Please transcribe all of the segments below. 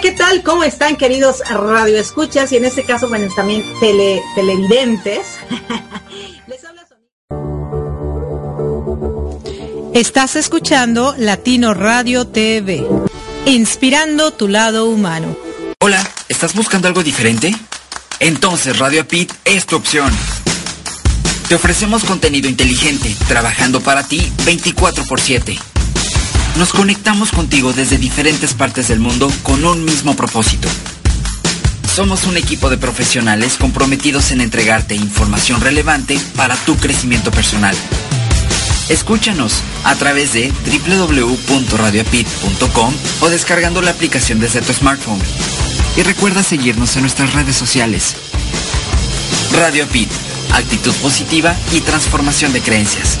¿Qué tal? ¿Cómo están queridos radioescuchas y en este caso, bueno, también tele, televidentes? Les habla Estás escuchando Latino Radio TV, inspirando tu lado humano. Hola, ¿estás buscando algo diferente? Entonces Radio Pit es tu opción. Te ofrecemos contenido inteligente, trabajando para ti 24 por 7 nos conectamos contigo desde diferentes partes del mundo con un mismo propósito. Somos un equipo de profesionales comprometidos en entregarte información relevante para tu crecimiento personal. Escúchanos a través de www.radioapit.com o descargando la aplicación desde tu smartphone. Y recuerda seguirnos en nuestras redes sociales. Radio Apit, actitud positiva y transformación de creencias.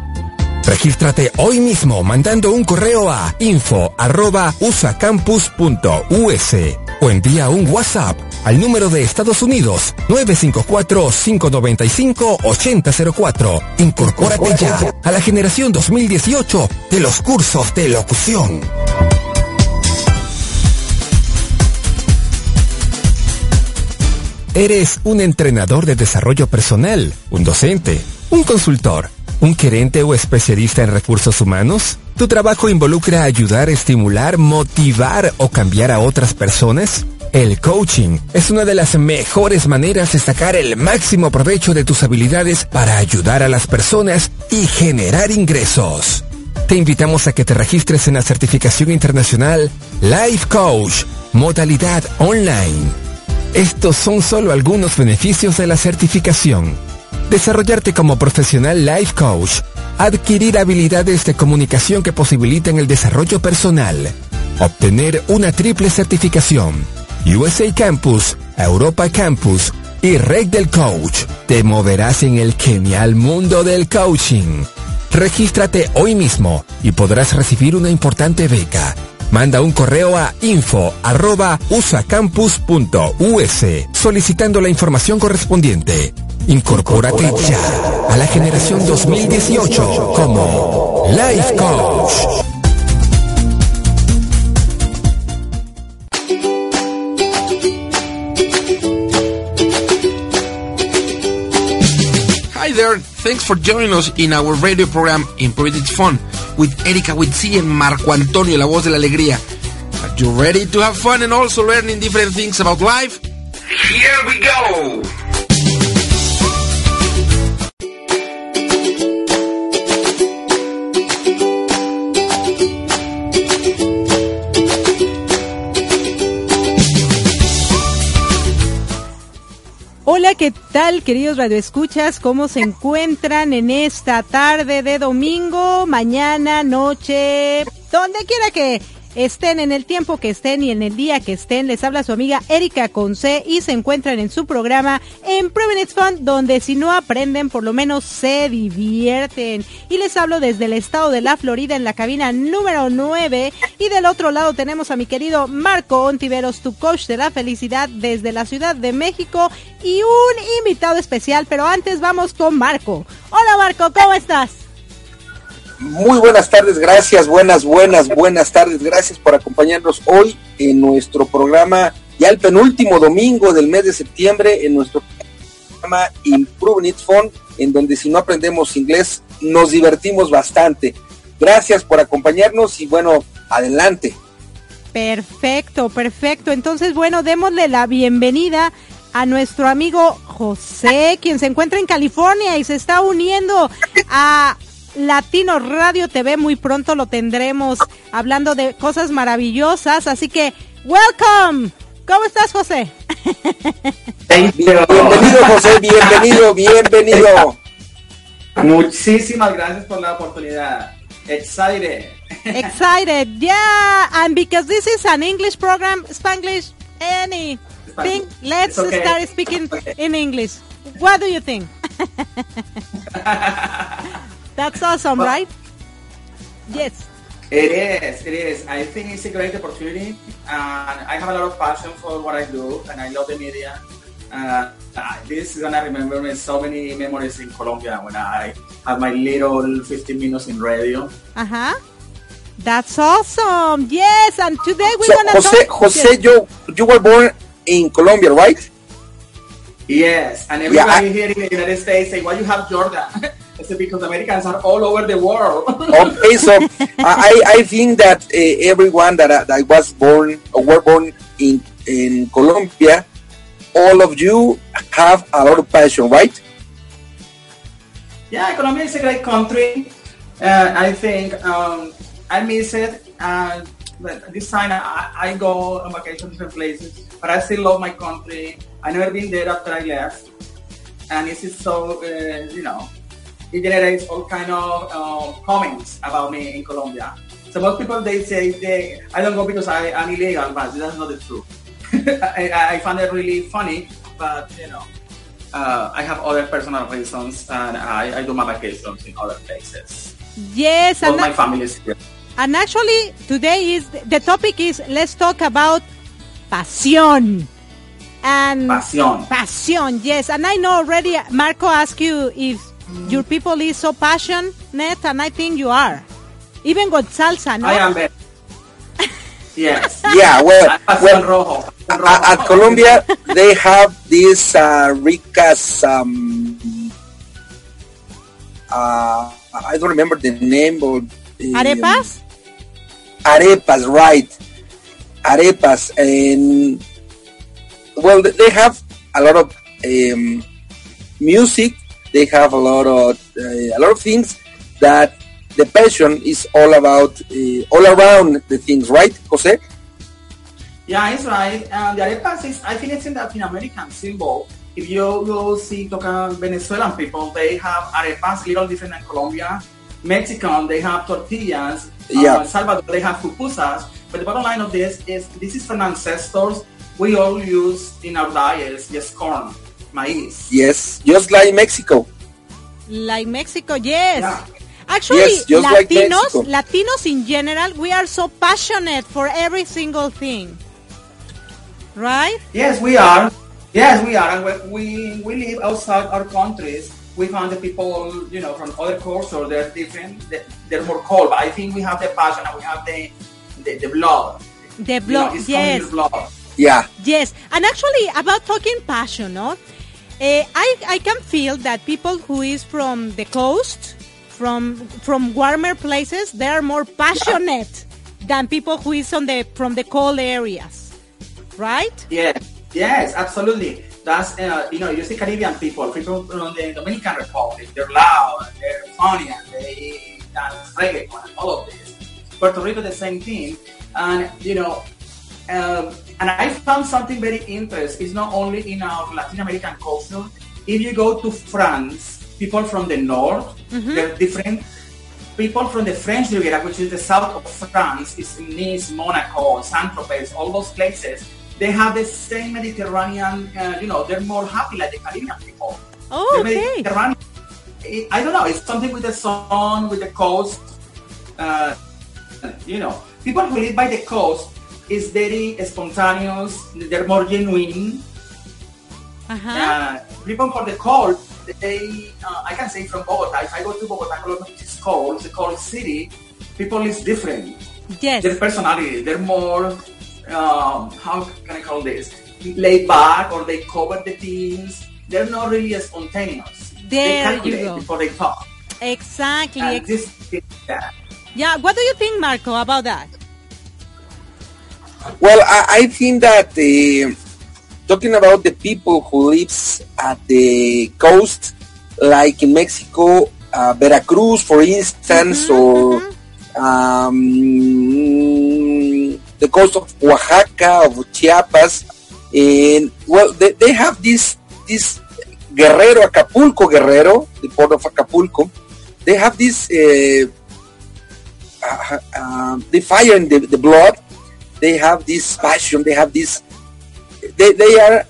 Regístrate hoy mismo mandando un correo a info@usacampus.us o envía un WhatsApp al número de Estados Unidos 954-595-8004. Incorpórate ya a la generación 2018 de los cursos de locución. ¿Eres un entrenador de desarrollo personal, un docente, un consultor? ¿Un gerente o especialista en recursos humanos? ¿Tu trabajo involucra ayudar, estimular, motivar o cambiar a otras personas? El coaching es una de las mejores maneras de sacar el máximo provecho de tus habilidades para ayudar a las personas y generar ingresos. Te invitamos a que te registres en la certificación internacional Life Coach, modalidad online. Estos son solo algunos beneficios de la certificación desarrollarte como profesional life coach, adquirir habilidades de comunicación que posibiliten el desarrollo personal, obtener una triple certificación, USA Campus, Europa Campus y Red del Coach. Te moverás en el genial mundo del coaching. Regístrate hoy mismo y podrás recibir una importante beca. Manda un correo a info.usacampus.us solicitando la información correspondiente. Incorpórate ya a la generación 2018 como Life Coach. Hi there, thanks for joining us in our radio program Improve It Fun with Erika Witsi and Marco Antonio, la voz de la alegría. Are you ready to have fun and also learning different things about life? Here we go! Hola, ¿qué tal, queridos radioescuchas? ¿Cómo se encuentran en esta tarde de domingo, mañana, noche, donde quiera que estén en el tiempo que estén y en el día que estén. Les habla su amiga Erika Conce y se encuentran en su programa en It's Fun, donde si no aprenden, por lo menos se divierten. Y les hablo desde el estado de la Florida en la cabina número 9. Y del otro lado tenemos a mi querido Marco Ontiveros, tu coach de la felicidad desde la Ciudad de México y un invitado especial. Pero antes vamos con Marco. Hola Marco, ¿cómo estás? Muy buenas tardes, gracias, buenas, buenas, buenas tardes, gracias por acompañarnos hoy en nuestro programa, ya el penúltimo domingo del mes de septiembre, en nuestro programa Improving It Phone, en donde si no aprendemos inglés nos divertimos bastante. Gracias por acompañarnos y bueno, adelante. Perfecto, perfecto. Entonces, bueno, démosle la bienvenida a nuestro amigo José, quien se encuentra en California y se está uniendo a Latino Radio TV. Muy pronto lo tendremos hablando de cosas maravillosas. Así que, welcome. ¿Cómo estás, José? Bienvenido, José. Bienvenido, bienvenido. Muchísimas gracias por la oportunidad. Excited. Excited, yeah. And because this is an English program, Spanglish, anything, let's start speaking in English. What do you think? That's awesome, well, right? Yes. It is. It is. I think it's a great opportunity, and I have a lot of passion for what I do, and I love the media. Uh, this is gonna remember me so many memories in Colombia when I have my little 15 minutes in radio. Uh huh. That's awesome. Yes, and today we're so, gonna Jose, talk. Jose, you you were born in Colombia, right? Yes, and everybody yeah, I, here in the United States say, "Why you have Jordan?" It's because Americans are all over the world. okay, so I, I think that uh, everyone that, uh, that was born or were born in in Colombia, all of you have a lot of passion, right? Yeah, Colombia is a great country. Uh, I think um, I miss it. Uh, but this time I, I go on vacation to different places, but I still love my country. I never been there after I left, and this is so uh, you know it generates all kind of uh, comments about me in Colombia. So most people they say they I don't go because I, am illegal, but that's not the truth. I, I find it really funny, but you know, uh, I have other personal reasons, and I, I do my vacations in other places. Yes, and my family is here. And actually, today is the topic is let's talk about pasión. And pasión. Pasión, yes. And I know already Marco asked you if your people is so passionate, and I think you are. Even with salsa, no? I am. yes. Yeah. Well, well at Colombia they have this uh, ricas. Um, uh, I don't remember the name, but um, arepas. Arepas, right? Arepas, and well, they have a lot of um, music they have a lot of uh, a lot of things that the passion is all about uh, all around the things, right, Jose? Yeah, it's right. And the arepas is, I think it's in the Latin American symbol. If you go see talk Venezuelan people, they have arepas, little different than Colombia. Mexican, they have tortillas. Yeah. Uh, Salvador, they have pupusas. But the bottom line of this is this is from ancestors we all use in our diets, just corn maíz. Yes, just like Mexico. Like Mexico, yes. Yeah. Actually, yes, Latinos, like Latinos in general, we are so passionate for every single thing. Right? Yes, we are. Yes, we are. And we, we live outside our countries. We find the people, you know, from other cultures, they're different. They're more cold. But I think we have the passion and we have the, the, the blood. The blood, you know, yes. Blood. Yeah. Yes. And actually, about talking passion, no? Uh, I, I can feel that people who is from the coast, from from warmer places, they are more passionate than people who is on the from the cold areas, right? Yeah, yes, absolutely. That's uh, you know you see Caribbean people, people from the Dominican Republic, they're loud, they're funny, and they dance reggaeton and all of this. Puerto Rico, the same thing, and you know um, and I found something very interesting. It's not only in our Latin American culture. If you go to France, people from the north, mm-hmm. they're different. people from the French Riviera, which is the south of France, is Nice, Monaco, Saint-Tropez, all those places, they have the same Mediterranean, uh, you know, they're more happy like the Caribbean people. Oh, The okay. I don't know, it's something with the sun, with the coast. Uh, you know, people who live by the coast is very spontaneous, they're more genuine. Uh-huh. Uh, people for the cold, they, uh, I can say from Bogota, if I go to Bogota, Colombia, which is cold, it's a cold city, people is different. Yes. Their personality, they're more, um, how can I call this? Laid back or they cover the things. They're not really spontaneous. they There you calculate go. before they talk. Exactly. And this is that. yeah. What do you think, Marco, about that? Well, I, I think that uh, talking about the people who lives at the coast, like in Mexico, uh, Veracruz, for instance, or um, the coast of Oaxaca, of Chiapas, and well, they, they have this this Guerrero, Acapulco, Guerrero, the port of Acapulco. They have this uh, uh, uh, the fire in the, the blood they have this passion they have this they, they are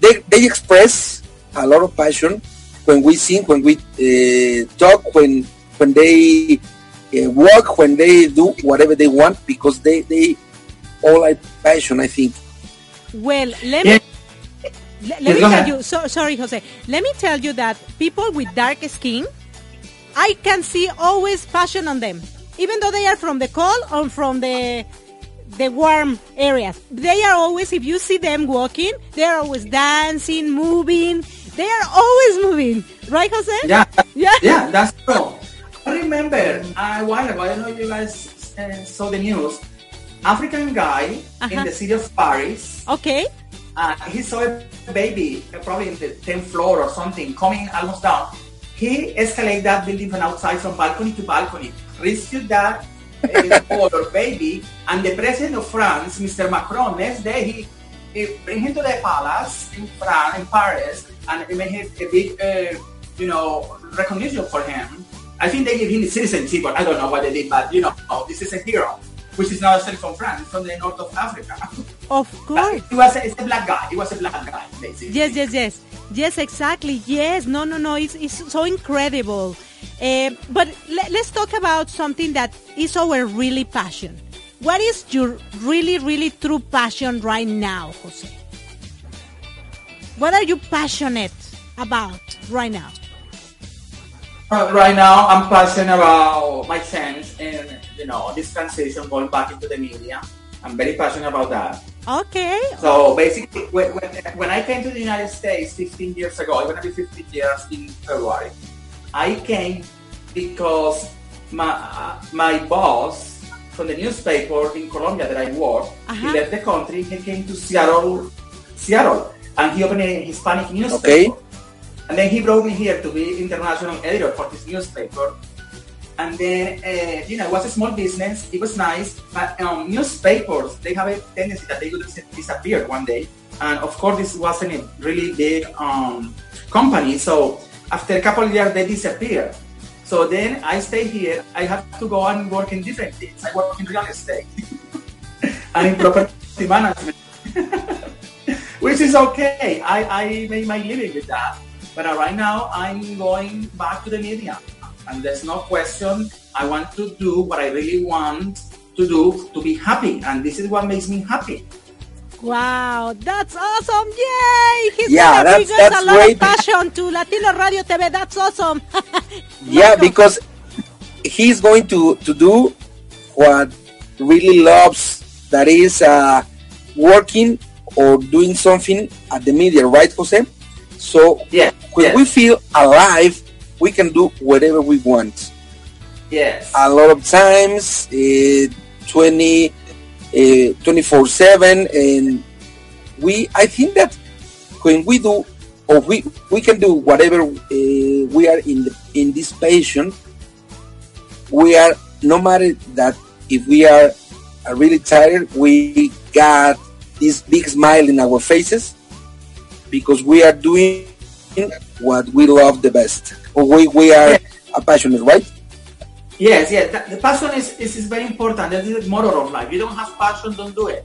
they, they express a lot of passion when we sing when we uh, talk when when they uh, walk when they do whatever they want because they they all have passion i think Well, let Yeah. me let, let Yes, me tell you. So, sorry, Jose. Let me tell you that people with dark skin, I can see always passion on them, even though they are from the cold or from the the warm areas. They are always, if you see them walking, they are always dancing, moving. They are always moving, right, Jose? Yeah, Yeah. yeah, that's true. I remember a while ago, I don't know if you guys uh, saw the news. African guy Uh-huh. in the city of Paris. Okay. Uh, he saw a baby, uh, probably in the 10th floor or something, coming almost down. He escalated that building from outside, from balcony to balcony, rescued that uh, baby, and the president of France, Mr. Macron, next day he, he bring him to the palace in France, in Paris, and he made him a big, uh, you know, recognition for him. I think they gave him the citizenship, but I don't know what they did, but you know, this is a hero, which is not actually from France, from the north of Africa. Of course. He was a, it's a black guy. He was a black guy, basically. Yes, yes, yes. Yes, exactly. Yes. No, no, no. It's, it's so incredible. Uh, but le- let's talk about something that is our really passion. What is your really, really true passion right now, Jose? What are you passionate about right now? Uh, right now, I'm passionate about my sense and you know this transition going back into the media. I'm very passionate about that. Okay. So basically, when, when, when I came to the United States 15 years ago, I'm gonna be 15 years in February. I came because my uh, my boss from the newspaper in Colombia that I worked, Uh-huh. he left the country. He came to Seattle, Seattle, and he opened a Hispanic newspaper. Okay. And then he brought me here to be international editor for this newspaper. And then, uh, you know, it was a small business. It was nice, but um, newspapers they have a tendency that they would dis- disappear one day. And of course, this wasn't a really big um, company. So after a couple of years, they disappear. So then I stay here. I have to go and work in different things. I work in real estate and in property management, which is okay. I, I make my living with that. But uh, right now, I'm going back to the media. And there's no question. I want to do what I really want to do to be happy. And this is what makes me happy. Wow, that's awesome! Yay! He's Yeah, gonna bring that's- a lot great. of passion to Latino Radio TV. That's awesome. yeah because he's going to to do what really loves that is uh, working or doing something at the media right jose so Yeah, when yes. we feel alive we can do whatever we want Yes. a lot of times uh, 20 uh, 24 7 and we i think that when we do or we we can do whatever uh, we are in the, in this passion we are no matter that if we are uh, really tired we got this big smile in our faces because we are doing what we love the best or we, we are uh, passionate right Yes, yes. That, the passion is, is, is very important. That is the motor of life. You don't have passion, don't do it.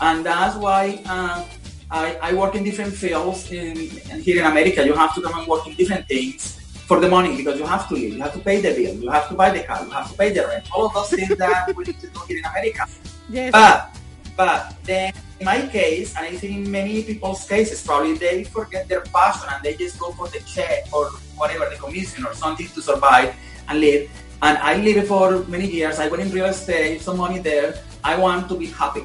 And that's why uh, I, I work in different fields. In, here in America, you have to come and work in different things for the money because you have to live. You have to pay the bill. You have to buy the car. You have to pay the rent. All of those things that we need to do here in America. Yes. But but then in my case, and I think in many people's cases, probably they forget their passion and they just go for the check or whatever, the commission or something to survive and live. And I lived for many years. I went in real estate, some money there. I want to be happy.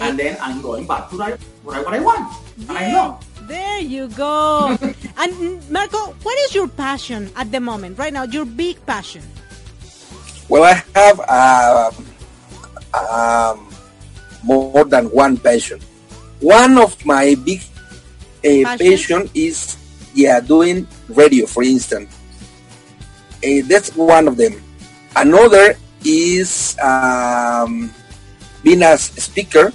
And then I'm going back to what I, what I want. And I know. There you go. and mm, Marco, what is your passion at the moment, right now? Your big passion? Well, I have um, um, more than one passion. One of my big uh, passion is yeah doing radio, for instance. Uh, that's one of them. Another is um, being a speaker,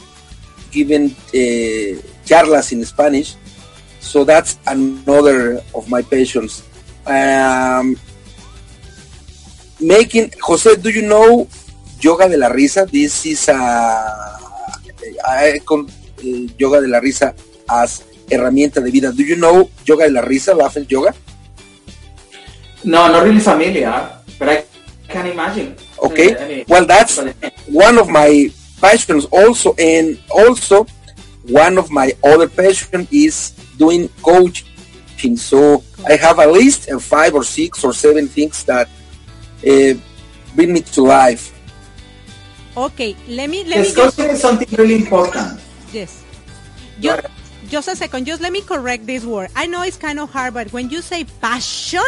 giving uh, charlas in Spanish. So that's another of my passions. Um, making Jose, do you know Yoga de la Risa? This is a I con uh, Yoga de la Risa as herramienta de vida. Do you know Yoga de la Risa, Laughing Yoga? No, not really familiar, but I can imagine. Okay, Uh, I mean, well, that's one of my passions also, and also one of my other passion is doing coaching. So I have at least uh, five or six or seven things that uh, bring me to life. Okay, let me let me just coaching is something really important. yes. Ju- just a second, just let me correct this word. I know it's kind of hard, but when you say passion,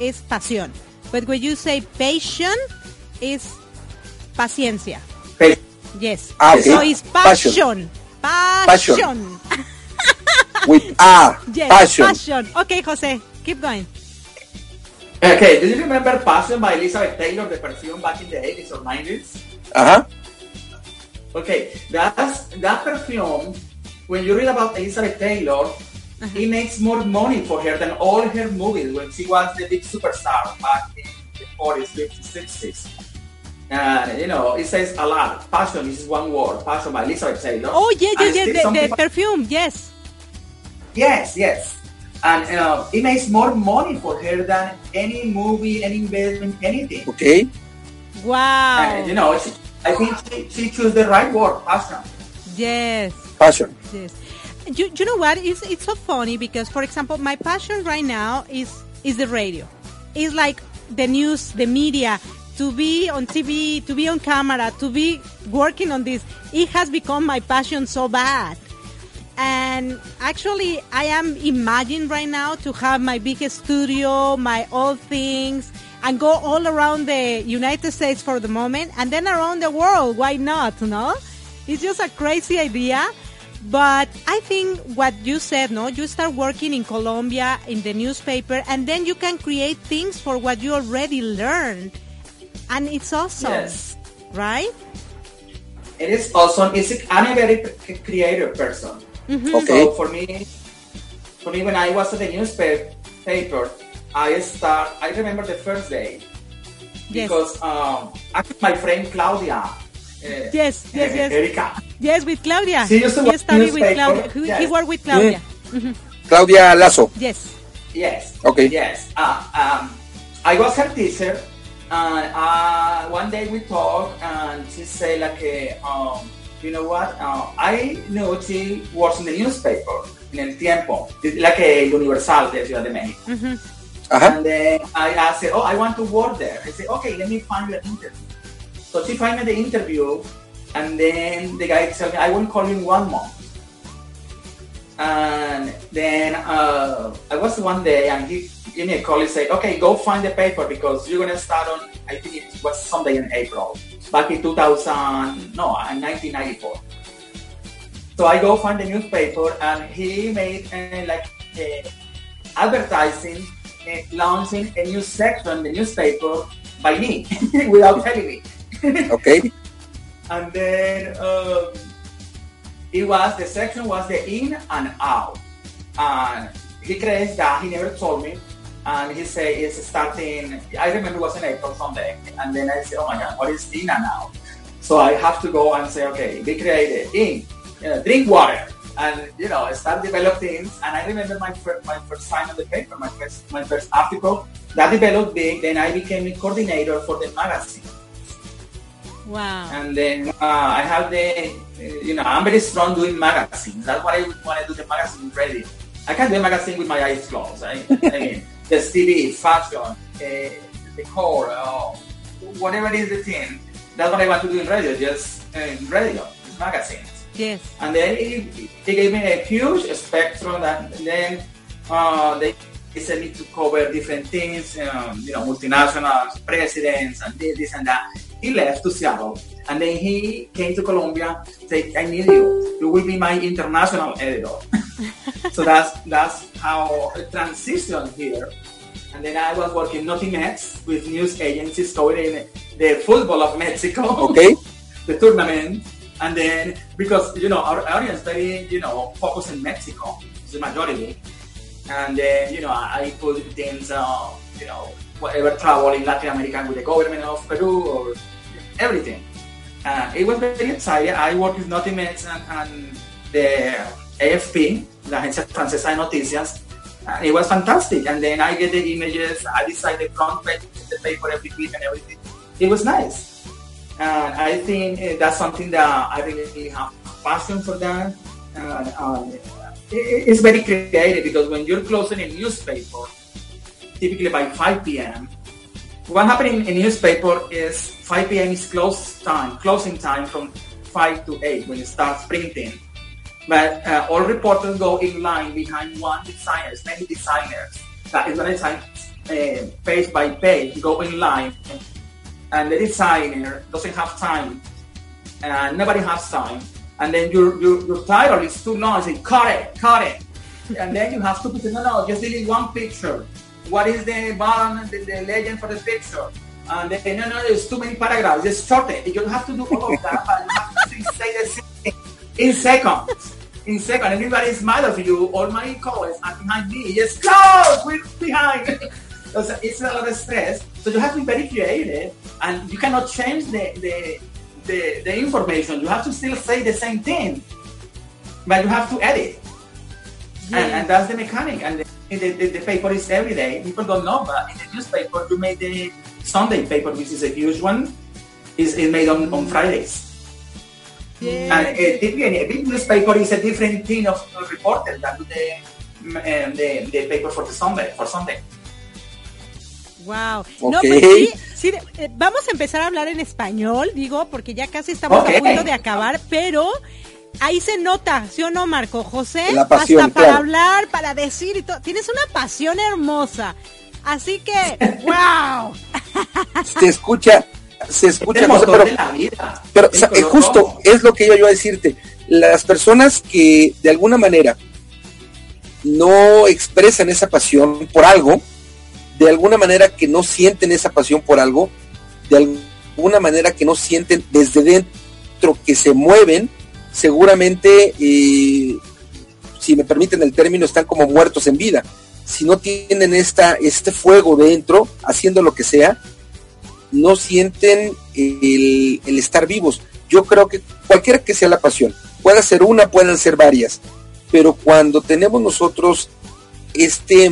it's pasión. But when you say patient, is paciencia. Okay. Yes. Ah, okay. So it's Passion. passion. Passion. With a yes, passion. passion. Okay, Jose, keep going. Okay, do you remember Passion by Elizabeth Taylor, the perfume back in the 80s or 90s? Uh-huh. Okay, that's that perfume. When you read about Elizabeth Taylor, it makes more money for her than all her movies when she was the big superstar back in the 40s, 50s, 60s. And you know, it says a lot. Passion is one word. Passion by Elizabeth Taylor. Oh, yes, And yes, yes, the, the perfume, yes. Yes, yes. And uh, it makes more money for her than any movie, any investment, anything. Okay. Wow. And, you know, she, I think she, she chose the right word, passion. Yes. Passion. Yes. You, you know what? It's, it's so funny because, for example, my passion right now is is the radio. It's like the news, the media, to be on TV, to be on camera, to be working on this. It has become my passion so bad. And actually, I am imagining right now to have my big studio, my old things, and go all around the United States for the moment, and then around the world. Why not? No, it's just a crazy idea. But I think what you said, no, you start working in Colombia in the newspaper, and then you can create things for what you already learned, and it's awesome, Yes. right? It is awesome. It's a, I'm a very creative person. Okay. So for me, for me, when I was at the newspaper, I start. I remember the first day Yes. because um, my friend Claudia. Uh, Yes, yes, yes. Erika. Yes, with Claudia. She used to he work studied with. Claudia. He, he worked with Claudia. Claudia Lazo. Yes. Yes. Okay. Yes. Uh, um, I was her teacher. And uh, one day we talked, and she said like, uh, um, you know what? Uh, I knew she works in the newspaper in El Tiempo, like a Universal de Ciudad de México. Uh-huh. And then I asked her, oh, I want to work there. I said, okay, let me find you an interview. So she found me the interview, and then the guy told me, I won't call you in one month. And then uh, I was one day, and he gave me a call and said, okay, go find the paper because you're going to start on, I think it was someday in April, back in 2000, no, in 1994. So I go find the newspaper, and he made uh, like uh, advertising, uh, launching a new section in the newspaper by me without telling me. Okay. And then um, it was the section was the in and out. And he claims that he never told me. and he said it's starting. I remember it was in April Sunday, and then I said, "Oh my God, what is Dina now?" So I have to go and say, "Okay, be creative. In, you know, drink water." And you know, start developing. And I remember my first, my first sign on the paper, my first my first article that developed big. Then I became a coordinator for the magazine. Wow. And then uh, I have the, uh, you know, I'm very strong doing magazines. That's why I want to do the magazine radio. I can do a magazine with my eyes closed. I, I mean, the TV, fashion, uh, decor, uh, whatever is the thing. That's what I want to do in radio, just uh, in radio, just magazines. Yes. And then it, it gave me a huge spectrum. And then uh, they sent me to cover different things, um, you know, multinationals, presidents, and this, this and that. He left to Seattle, and then he came to Colombia. Say, I need you. You will be my international editor. so that's that's how I transitioned here. And then I was working nothing else with news agencies covering the football of Mexico. Okay. the tournament. And then because you know our audience very you know focused in Mexico, the majority. And then you know I, I put things uh, you know whatever travel in Latin America with the government of Peru or everything. Uh, it was very exciting. I worked with Else and, and the AFP, la Agencia Francesa de Noticias. Uh, it was fantastic. And then I get the images. I decide the front page the paper every week and everything. It was nice. And I think uh, that's something that I really have passion for that. Uh, it's very creative because when you're closing a newspaper, typically by 5 p.m., what happening in newspaper is 5 p.m. is close time, closing time from 5 to 8 when it starts printing. But uh, all reporters go in line behind one designer, many designers. That is when it's uh, page by page, go in line, and the designer doesn't have time, and nobody has time. And then your, your, your title is too long, say, cut it, cut it. and then you have to put, no, no, just delete one picture. What is the bottom, the, the legend for the picture? Uh, and then, no, no, there's too many paragraphs, just short it. You don't have to do all of that, but you have to say the same thing in seconds. In seconds, everybody mad of you. All my colleagues are behind me. Yes, close, we're behind. it's a lot of stress. So you have to be very creative, and you cannot change the, the, the, the information. You have to still say the same thing, but you have to edit. Yeah. And, and that's the mechanic. And the, the, the, the paper is every day. People don't know, but in the newspaper, you made the Sunday paper, which is a huge one, is, is made on, on Fridays. Yeah. And uh, typically, a big newspaper is a different team of reporters than the, um, the, the paper for the Sunday, for Sunday. Wow. No, Ok. pues sí, sí, eh, vamos a empezar a hablar en español, digo, porque ya casi estamos a punto de acabar, pero ahí se nota, ¿sí o no, Marco José? La pasión, Hasta para claro. hablar, para decir y todo. Tienes una pasión hermosa. Así que, wow. Se escucha, se escucha, el José, motor pero de la vida. Pero eh, color justo es lo que iba yo a decirte. Las personas que de alguna manera no expresan esa pasión por algo, de alguna manera que no sienten esa pasión por algo, de alguna manera que no sienten desde dentro que se mueven, seguramente, eh, si me permiten el término, están como muertos en vida. Si no tienen esta, este fuego dentro, haciendo lo que sea, no sienten el, estar vivos. Yo creo que cualquiera que sea la pasión, puede ser una, pueden ser varias, pero cuando tenemos nosotros este,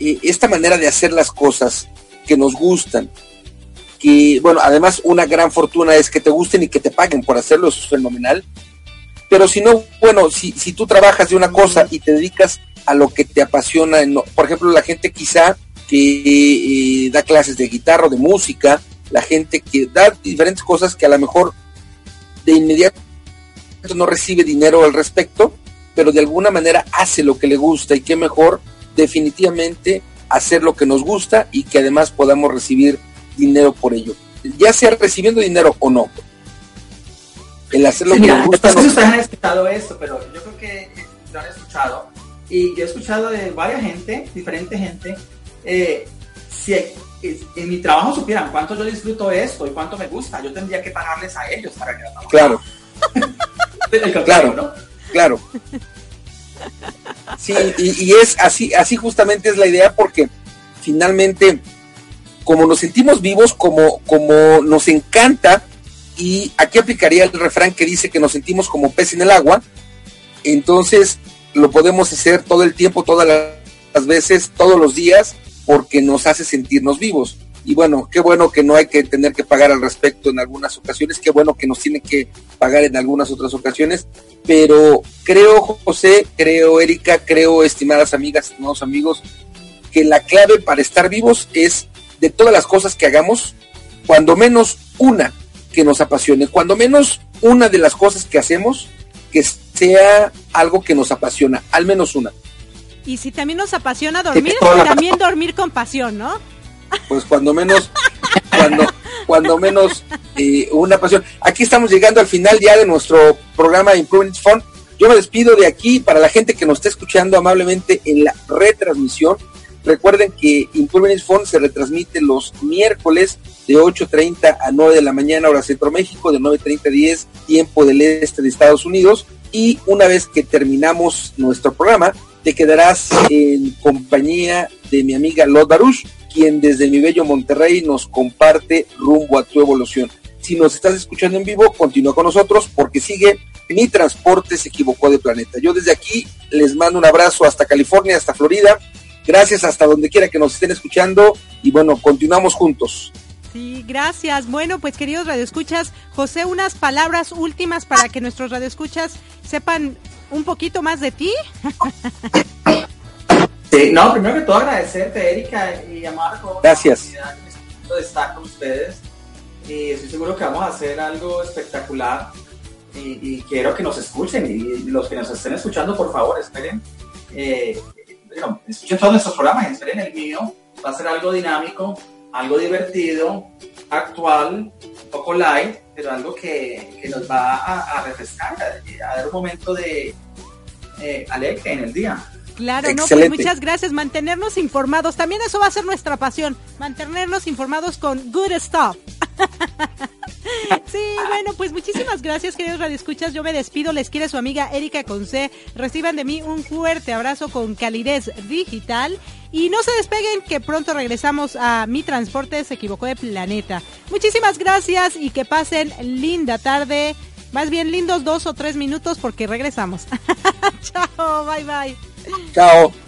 eh, esta manera de hacer las cosas que nos gustan, que, bueno, además una gran fortuna es que te gusten y que te paguen por hacerlo, es fenomenal. Pero si no, bueno, si, si tú trabajas de una cosa y te dedicas a lo que te apasiona, no- por ejemplo, la gente quizá que eh, da clases de guitarra o de música, la gente que da diferentes cosas que a lo mejor de inmediato no recibe dinero al respecto, pero de alguna manera hace lo que le gusta y qué mejor definitivamente hacer lo que nos gusta y que además podamos recibir dinero por ello, ya sea recibiendo dinero o no. El hacer lo Sí, que nos no gusta sé si nos- ustedes han escuchado esto, pero yo creo que lo han escuchado. Y yo he escuchado de varias gente, diferente gente, eh, si en mi trabajo supieran cuánto yo disfruto esto y cuánto me gusta, yo tendría que pagarles a ellos para que lo Claro, Claro. ¿no? claro. Sí, y, es así, así justamente es la idea porque finalmente, como nos sentimos vivos, como, como nos encanta, y aquí aplicaría el refrán que dice que nos sentimos como pez en el agua, entonces lo podemos hacer todo el tiempo, todas las veces, todos los días, porque nos hace sentirnos vivos. Y bueno, qué bueno que no hay que tener que pagar al respecto en algunas ocasiones, qué bueno que nos tiene que pagar en algunas otras ocasiones, pero creo, José, creo, Erika, creo, estimadas amigas, estimados amigos, que la clave para estar vivos es de todas las cosas que hagamos, cuando menos una que nos apasione, cuando menos una de las cosas que hacemos que sea algo que nos apasiona, al menos una. Y si también nos apasiona dormir, también dormir con pasión, ¿no? Pues cuando menos, cuando, cuando menos eh, una pasión. Aquí estamos llegando al final ya de nuestro programa Improvement Fund. Yo me despido de aquí para la gente que nos está escuchando amablemente en la retransmisión. Recuerden que Improvement Fund se retransmite los miércoles de 8.30 a 9 de la mañana, hora Centro México, de 9.30 a 10, tiempo del este de Estados Unidos. Y una vez que terminamos nuestro programa, te quedarás en compañía de mi amiga Lot Baruch, quien desde mi bello Monterrey nos comparte rumbo a tu evolución. Si nos estás escuchando en vivo, continúa con nosotros porque sigue Mi Transporte se equivocó de planeta. Yo desde aquí les mando un abrazo hasta California, hasta Florida. Gracias hasta donde quiera que nos estén escuchando y bueno, continuamos juntos. Sí, gracias. Bueno, pues queridos radioescuchas, José, unas palabras últimas para que nuestros radioescuchas sepan un poquito más de ti. Sí, no, primero que todo agradecerte, Erika y a Marco. Gracias. de estar con ustedes. Y estoy seguro que vamos a hacer algo espectacular. Y, quiero que nos escuchen. Y, los que nos estén escuchando, por favor, esperen. Eh, escuchen todos nuestros programas, esperen el mío. Va a ser algo dinámico, algo divertido, actual, un poco light, pero algo que, que nos va a, refrescar, a, dar un momento de eh, alegre en el día. Claro, no, pues muchas gracias. Mantenernos informados. También eso va a ser nuestra pasión. Mantenernos informados con good stuff. sí, bueno, pues muchísimas gracias, queridos radioescuchas. Yo me despido. Les quiere su amiga Erika Conce. Reciban de mí un fuerte abrazo con calidez digital. Y no se despeguen, que pronto regresamos a Mi Transporte se equivocó de planeta. Muchísimas gracias y que pasen linda tarde. Más bien lindos dos o tres minutos porque regresamos. Chao, bye bye. Chao.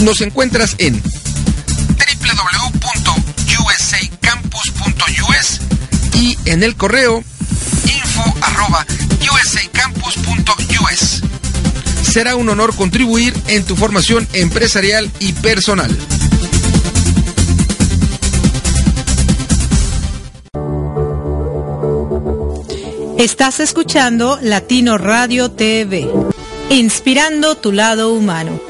Nos encuentras en www.usacampus.us y en el correo info@usacampus.us será un honor contribuir en tu formación empresarial y personal. Estás escuchando Latino Radio TV, inspirando tu lado humano.